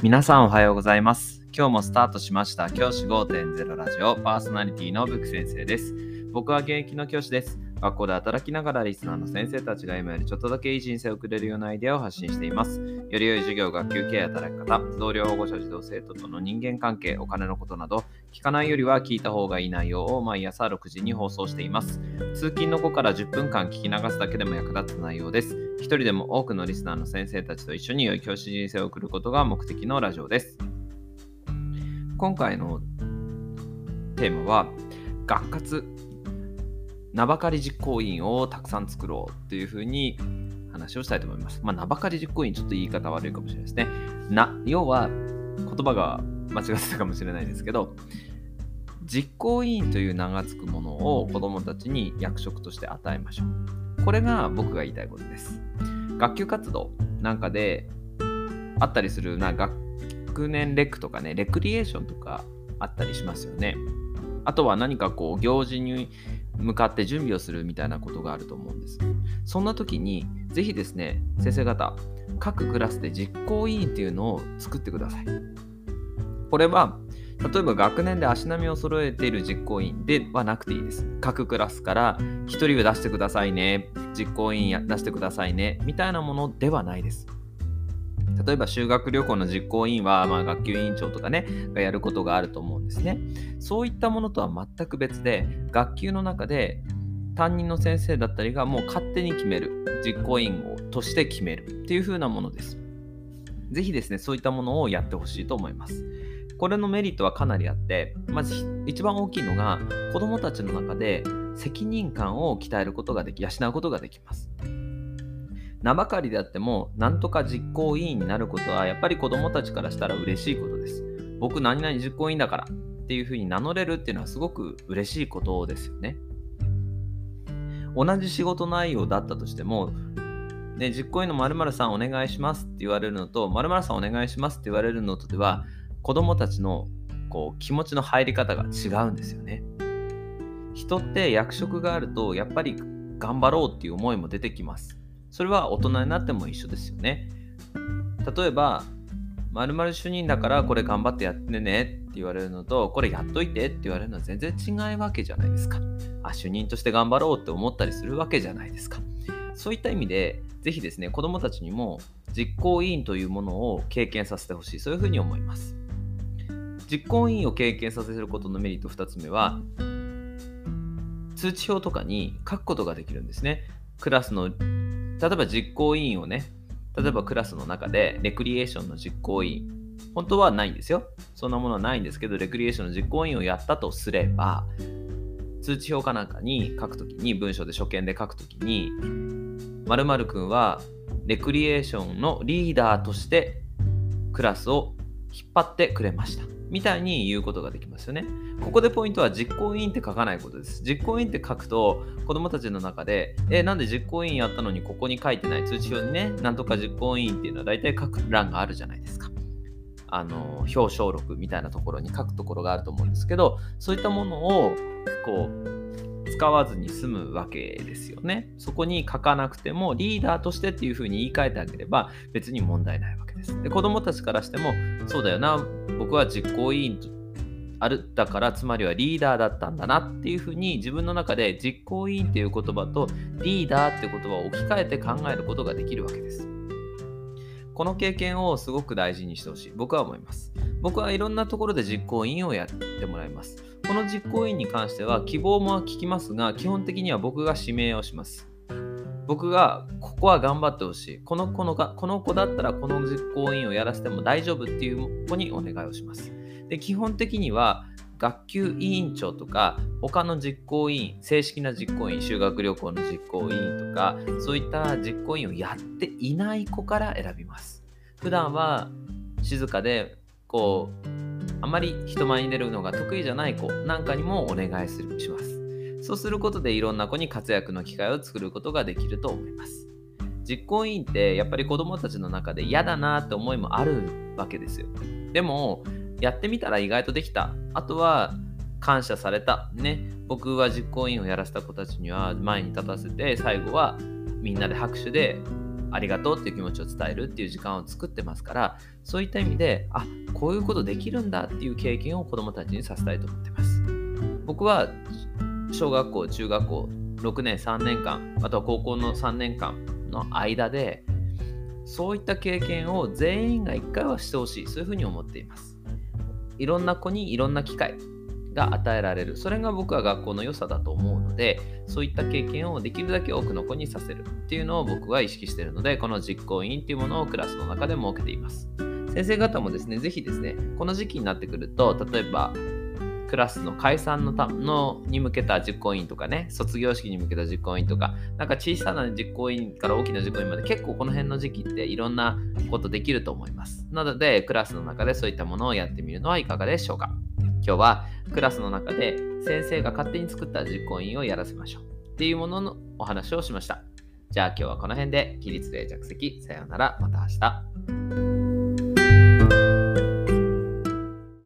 皆さんおはようございます。今日もスタートしました教師5.0ラジオパーソナリティのブク先生です。僕は現役の教師です。学校で働きながらリスナーの先生たちが今よりちょっとだけいい人生を送れるようなアイデアを発信しています。より良い授業、学級経営、働き方、同僚、保護者、児童生徒との人間関係、お金のことなど、聞かないよりは聞いた方がいい内容を毎朝6時に放送しています。通勤の後から10分間聞き流すだけでも役立つ内容です。一人でも多くのリスナーの先生たちと一緒に良い教師人生を送ることが目的のラジオです。今回のテーマは、学活、名ばかり実行委員をたくさん作ろうというふうに話をしたいと思います。まあ、名ばかり実行委員、ちょっと言い方悪いかもしれないですね。な、要は言葉が間違ってたかもしれないですけど、実行委員という名が付くものを子どもたちに役職として与えましょう。これが僕が言いたいことです。学級活動なんかであったりするな学年レクとかね、レクリエーションとかあったりしますよね。あとは何かこう行事に向かって準備をするみたいなことがあると思うんです。そんな時にぜひですね、先生方、各クラスで実行委員っていうのを作ってください。これは例えば学年で足並みを揃えている実行委員ではなくていいです。各クラスから1人を出してくださいね、実行委員出してくださいね、みたいなものではないです。例えば修学旅行の実行委員は、まあ、学級委員長とかね、がやることがあると思うんですね。そういったものとは全く別で、学級の中で担任の先生だったりがもう勝手に決める、実行委員をとして決めるっていう風なものです。ぜひですね、そういったものをやってほしいと思います。これのメリットはかなりあって、まず一番大きいのが、子どもたちの中で責任感を鍛えることができ、養うことができます。名ばかりであっても、なんとか実行委員になることは、やっぱり子どもたちからしたら嬉しいことです。僕、何々実行委員だからっていうふうに名乗れるっていうのはすごく嬉しいことですよね。同じ仕事内容だったとしても、ね、実行委員の〇〇さんお願いしますって言われるのと、〇〇さんお願いしますって言われるのとでは、子供たちのこう気持ちの入り方が違うんですよね。人って役職があるとやっぱり頑張ろうっていう思いも出てきます。それは大人になっても一緒ですよね。例えば、〇〇主任だからこれ頑張ってやってねって言われるのと、これやっといてって言われるのは全然違うわけじゃないですか。あ、主任として頑張ろうって思ったりするわけじゃないですか。そういった意味で、ぜひですね、子供たちにも実行委員というものを経験させてほしい。そういうふうに思います。実行委員を経験させることのメリット2つ目は通知表とかに書くことができるんですね。クラスの例えば実行委員をね例えばクラスの中でレクリエーションの実行委員本当はないんですよ。そんなものはないんですけどレクリエーションの実行委員をやったとすれば通知表かなんかに書くときに文章で初見で書くときに〇〇くんはレクリエーションのリーダーとしてクラスを引っ張ってくれました。みたいに言うことができますよね。ここでポイントは実行委員って書かないことです。実行委員って書くと子供たちの中で、え、なんで実行委員やったのにここに書いてない？通知表にね、なんとか実行委員っていうのは大体書く欄があるじゃないですか。あの、表彰録みたいなところに書くところがあると思うんですけど、そういったものをこう、使わずに済むわけですよね。そこに書かなくてもリーダーとしてっていうふうに言い換えてあげれば別に問題ないわけです。で子供たちからしてもそうだよな僕は実行委員とあるだからつまりはリーダーだったんだなっていうふうに自分の中で実行委員っていう言葉とリーダーって言葉を置き換えて考えることができるわけです。この経験をすごく大事にしてほしい。僕は思います。僕はいろんなところで実行委員をやってもらいます。この実行委員に関しては希望も聞きますが、基本的には僕が指名をします。僕がここは頑張ってほしい。この子のがこの子だったらこの実行委員をやらせても大丈夫っていう子にお願いをします。で基本的には学級委員長とか他の実行委員正式な実行委員修学旅行の実行委員とかそういった実行委員をやっていない子から選びます。普段は静かでこうあまり人前に出るのが得意じゃない子なんかにもお願いするします。そうすることでいろんな子に活躍の機会を作ることができると思います。実行委員ってやっぱり子供たちの中で嫌だなって思いもあるわけですよ。でもやってみたら意外とできた。あとは感謝された。ね。僕は実行委員をやらせた子たちには前に立たせて、最後はみんなで拍手でありがとうっていう気持ちを伝えるっていう時間を作ってますからそういった意味であこういうことできるんだっていう経験を子どもたちにさせたいと思ってます僕は小学校中学校6年3年間あとは高校の3年間の間でそういった経験を全員が1回はしてほしいそういうふうに思っていますいろんな子にいろんな機会が与えられる。それが僕は学校の良さだと思うのでそういった経験をできるだけ多くの子にさせるっていうのを僕は意識してるのでこの実行委員っていうものをクラスの中で設けています。先生方もですね是非ですねこの時期になってくると例えばクラスの解散のたのに向けた実行委員とかね、卒業式に向けた実行委員とか、なんか小さな実行委員から大きな実行委員まで結構この辺の時期っていろんなことできると思います。なので、クラスの中でそういったものをやってみるのはいかがでしょうか。今日はクラスの中で先生が勝手に作った実行委員をやらせましょうっていうもののお話をしました。じゃあ今日はこの辺で起立で着席。さようなら。また明日。